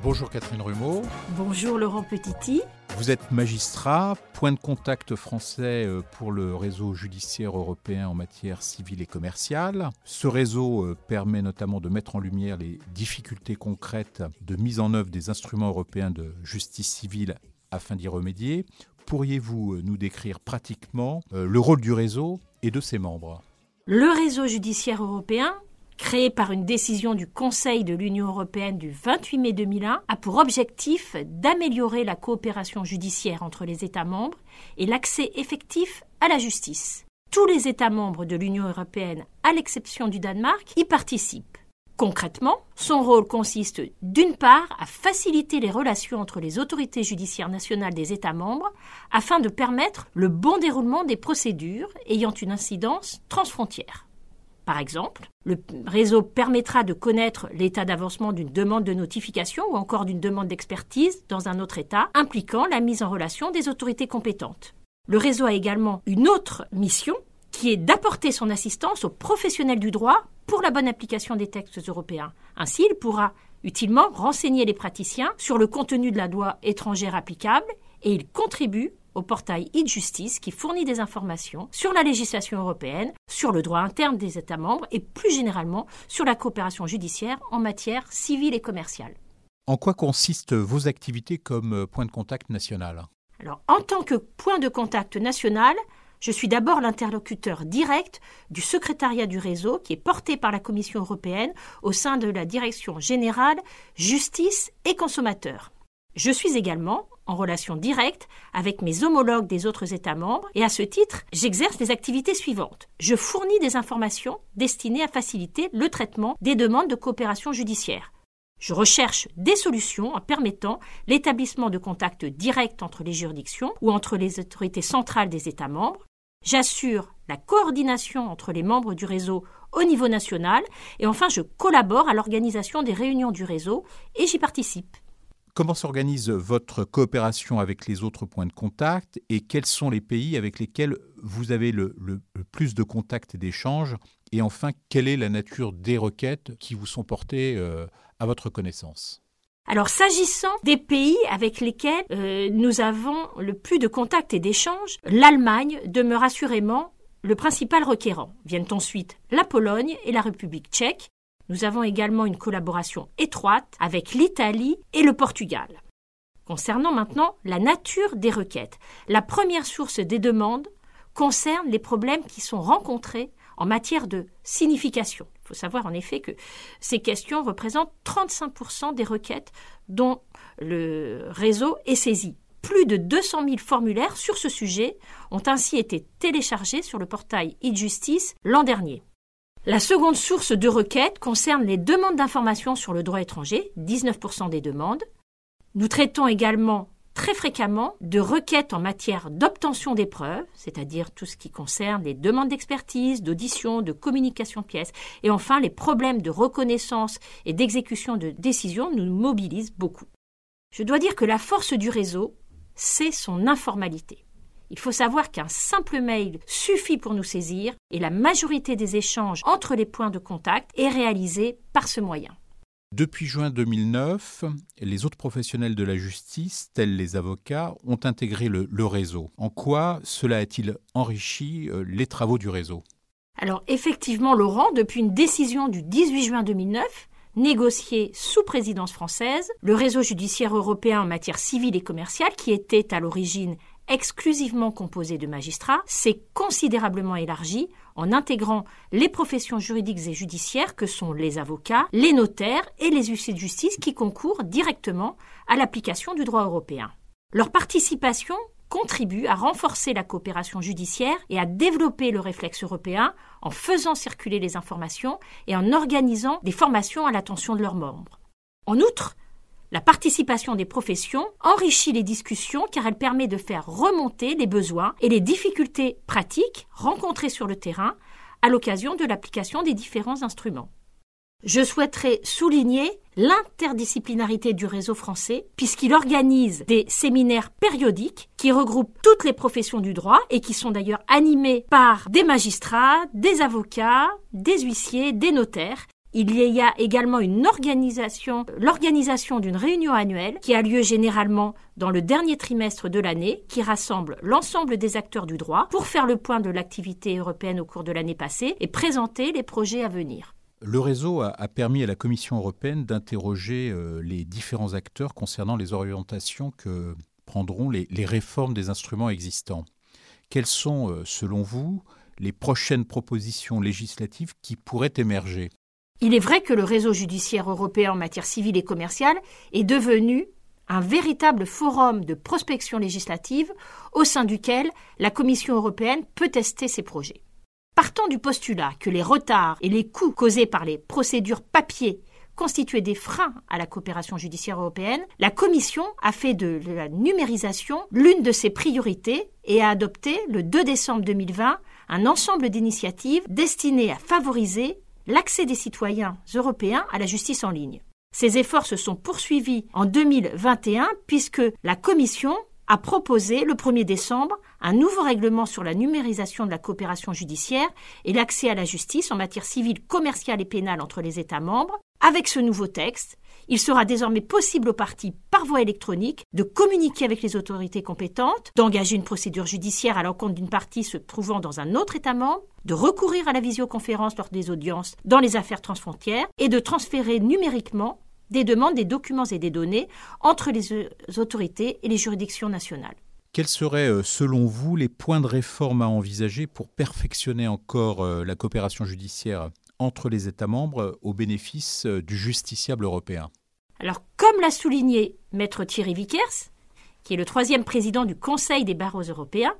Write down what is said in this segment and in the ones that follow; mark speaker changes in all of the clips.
Speaker 1: Bonjour Catherine Rumeau.
Speaker 2: Bonjour Laurent Petiti.
Speaker 1: Vous êtes magistrat, point de contact français euh, pour le réseau judiciaire européen en matière civile et commerciale. Ce réseau euh, permet notamment de mettre en lumière les difficultés concrètes de mise en œuvre des instruments européens de justice civile afin d'y remédier. Pourriez-vous euh, nous décrire pratiquement le rôle du réseau et de ses membres?
Speaker 2: Le réseau judiciaire européen créé par une décision du Conseil de l'Union européenne du 28 mai 2001, a pour objectif d'améliorer la coopération judiciaire entre les États membres et l'accès effectif à la justice. Tous les États membres de l'Union européenne, à l'exception du Danemark, y participent. Concrètement, son rôle consiste d'une part à faciliter les relations entre les autorités judiciaires nationales des États membres afin de permettre le bon déroulement des procédures ayant une incidence transfrontière. Par exemple, le réseau permettra de connaître l'état d'avancement d'une demande de notification ou encore d'une demande d'expertise dans un autre État impliquant la mise en relation des autorités compétentes. Le réseau a également une autre mission qui est d'apporter son assistance aux professionnels du droit pour la bonne application des textes européens. Ainsi, il pourra utilement renseigner les praticiens sur le contenu de la loi étrangère applicable et il contribue au portail e-justice qui fournit des informations sur la législation européenne, sur le droit interne des États membres et plus généralement sur la coopération judiciaire en matière civile et commerciale.
Speaker 1: En quoi consistent vos activités comme euh, point de contact national?
Speaker 2: Alors, en tant que point de contact national, je suis d'abord l'interlocuteur direct du secrétariat du réseau qui est porté par la Commission européenne au sein de la Direction générale Justice et consommateurs. Je suis également en relation directe avec mes homologues des autres États membres et à ce titre, j'exerce les activités suivantes. Je fournis des informations destinées à faciliter le traitement des demandes de coopération judiciaire. Je recherche des solutions en permettant l'établissement de contacts directs entre les juridictions ou entre les autorités centrales des États membres. J'assure la coordination entre les membres du réseau au niveau national et enfin je collabore à l'organisation des réunions du réseau et j'y participe.
Speaker 1: Comment s'organise votre coopération avec les autres points de contact et quels sont les pays avec lesquels vous avez le, plus de contacts et d'échanges Et enfin, quelle est la nature des requêtes qui vous sont portées euh, à votre connaissance?
Speaker 2: Alors, s'agissant des pays avec lesquels euh, nous avons le plus de contacts et d'échanges, l'Allemagne demeure assurément le principal requérant. Viennent ensuite la Pologne et la République tchèque, nous avons également une collaboration étroite avec l'Italie et le Portugal. Concernant maintenant la nature des requêtes, la première source des demandes concerne les problèmes qui sont rencontrés en matière de signification. Il faut savoir en effet que ces questions représentent 35% des requêtes dont le réseau est saisi. Plus de 200 000 formulaires sur ce sujet ont ainsi été téléchargés sur le portail e-justice l'an dernier. La seconde source de requêtes concerne les demandes d'informations sur le droit étranger, 19% des demandes. Nous traitons également très fréquemment de requêtes en matière d'obtention des preuves, c'est-à-dire tout ce qui concerne les demandes d'expertise, d'audition, de communication de pièces, et enfin les problèmes de reconnaissance et d'exécution de décisions nous mobilisent beaucoup. Je dois dire que la force du réseau, c'est son informalité. Il faut savoir qu'un simple mail suffit pour nous saisir et la majorité des échanges entre les points de contact est réalisée par ce moyen.
Speaker 1: Depuis juin 2009, les autres professionnels de la justice, tels les avocats, ont intégré le, réseau. En quoi cela a-t-il enrichi euh, les travaux du réseau?
Speaker 2: Alors effectivement, Laurent, depuis une décision du 18 juin 2009, négociée sous présidence française, le réseau judiciaire européen en matière civile et commerciale, qui était à l'origine exclusivement composé de magistrats s'est considérablement élargi en intégrant les professions juridiques et judiciaires que sont les avocats, les notaires et les huissiers de justice qui concourent directement à l'application du droit européen. Leur participation contribue à renforcer la coopération judiciaire et à développer le réflexe européen en faisant circuler les informations et en organisant des formations à l'attention de leurs membres. En outre, la participation des professions enrichit les discussions car elle permet de faire remonter les besoins et les difficultés pratiques rencontrées sur le terrain à l'occasion de l'application des différents instruments. Je souhaiterais souligner l'interdisciplinarité du réseau français, puisqu'il organise des séminaires périodiques qui regroupent toutes les professions du droit et qui sont d'ailleurs animés par des magistrats, des avocats, des huissiers, des notaires. Il y a également une organisation, l'organisation d'une réunion annuelle qui a lieu généralement dans le dernier trimestre de l'année, qui rassemble l'ensemble des acteurs du droit pour faire le point de l'activité européenne au cours de l'année passée et présenter les projets à venir.
Speaker 1: Le réseau a, permis à la Commission européenne d'interroger euh, les différents acteurs concernant les orientations que prendront les, réformes des instruments existants. Quelles sont, euh, selon vous, les prochaines propositions législatives qui pourraient émerger?
Speaker 2: Il est vrai que le réseau judiciaire européen en matière civile et commerciale est devenu un véritable forum de prospection législative au sein duquel la Commission européenne peut tester ses projets. Partant du postulat que les retards et les coûts causés par les procédures papier constituaient des freins à la coopération judiciaire européenne, la Commission a fait de la numérisation l'une de ses priorités et a adopté le 2 décembre 2020 un ensemble d'initiatives destinées à favoriser l'accès des citoyens européens à la justice en ligne. Ces efforts se sont poursuivis en 2021 puisque la Commission a proposé le 1er décembre un nouveau règlement sur la numérisation de la coopération judiciaire et l'accès à la justice en matière civile, commerciale et pénale entre les États membres. Avec ce nouveau texte, il sera désormais possible aux parties, par voie électronique, de communiquer avec les autorités compétentes, d'engager une procédure judiciaire à l'encontre d'une partie se trouvant dans un autre État membre, de recourir à la visioconférence lors des audiences dans les affaires transfrontières et de transférer numériquement des demandes, des documents et des données entre les euh, autorités et les juridictions nationales.
Speaker 1: Quels seraient, euh, selon vous, les points de réforme à envisager pour perfectionner encore euh, la coopération judiciaire entre les États membres au bénéfice du justiciable européen?
Speaker 2: Alors, comme l'a souligné Maître Thierry Vickers, qui est le troisième président du Conseil des barreaux européens,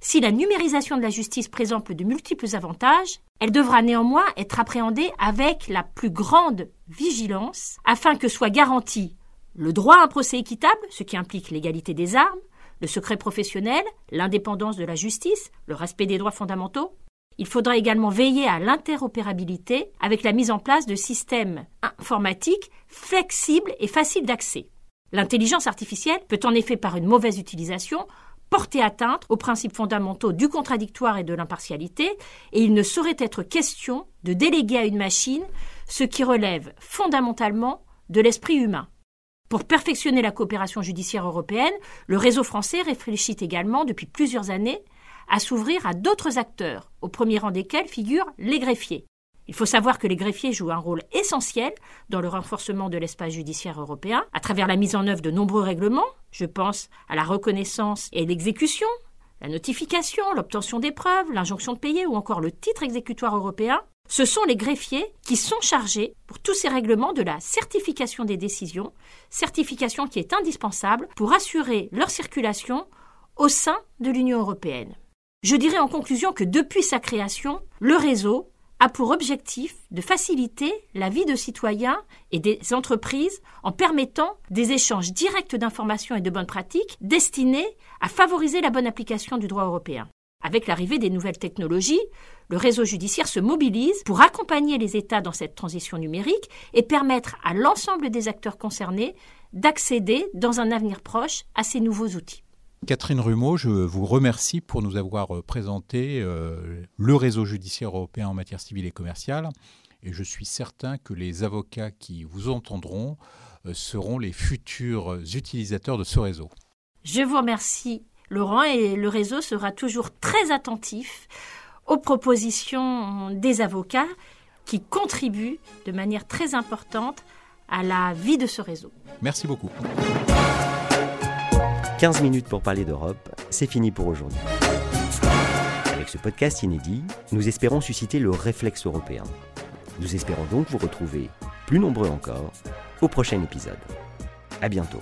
Speaker 2: si la numérisation de la justice présente de multiples avantages, elle devra néanmoins être appréhendée avec la plus grande vigilance afin que soit garanti le droit à un procès équitable, ce qui implique l'égalité des armes, le secret professionnel, l'indépendance de la justice, le respect des droits fondamentaux. Il faudra également veiller à l'interopérabilité avec la mise en place de systèmes informatiques flexibles et faciles d'accès. L'intelligence artificielle peut en effet, par une mauvaise utilisation, porter atteinte aux principes fondamentaux du contradictoire et de l'impartialité, et il ne saurait être question de déléguer à une machine ce qui relève fondamentalement de l'esprit humain. Pour perfectionner la coopération judiciaire européenne, le réseau français réfléchit également depuis plusieurs années à s'ouvrir à d'autres acteurs, au premier rang desquels figurent les greffiers. Il faut savoir que les greffiers jouent un rôle essentiel dans le renforcement de l'espace judiciaire européen à travers la mise en œuvre de nombreux règlements. Je pense à la reconnaissance et l'exécution, la notification, l'obtention des preuves, l'injonction de payer ou encore le titre exécutoire européen. Ce sont les greffiers qui sont chargés pour tous ces règlements de la certification des décisions, certification qui est indispensable pour assurer leur circulation au sein de l'Union européenne. Je dirais en conclusion que depuis sa création, le réseau a pour objectif de faciliter la vie de citoyens et des entreprises en permettant des échanges directs d'informations et de bonnes pratiques destinés à favoriser la bonne application du droit européen. Avec l'arrivée des nouvelles technologies, le réseau judiciaire se mobilise pour accompagner les États dans cette transition numérique et permettre à l'ensemble des acteurs concernés d'accéder dans un avenir proche à ces nouveaux outils.
Speaker 1: Catherine Rumeau, je vous remercie pour nous avoir euh, présenté euh, le réseau judiciaire européen en matière civile et commerciale. Et je suis certain que les avocats qui vous entendront euh, seront les futurs utilisateurs de ce réseau.
Speaker 2: Je vous remercie, Laurent, et le réseau sera toujours très attentif aux propositions des avocats qui contribuent de manière très importante à la vie de ce réseau.
Speaker 1: Merci beaucoup.
Speaker 3: 15 minutes pour parler d'Europe, c'est fini pour aujourd'hui. Avec ce podcast inédit, nous espérons susciter le réflexe européen. Nous espérons donc vous retrouver, plus nombreux encore, au prochain épisode. À bientôt.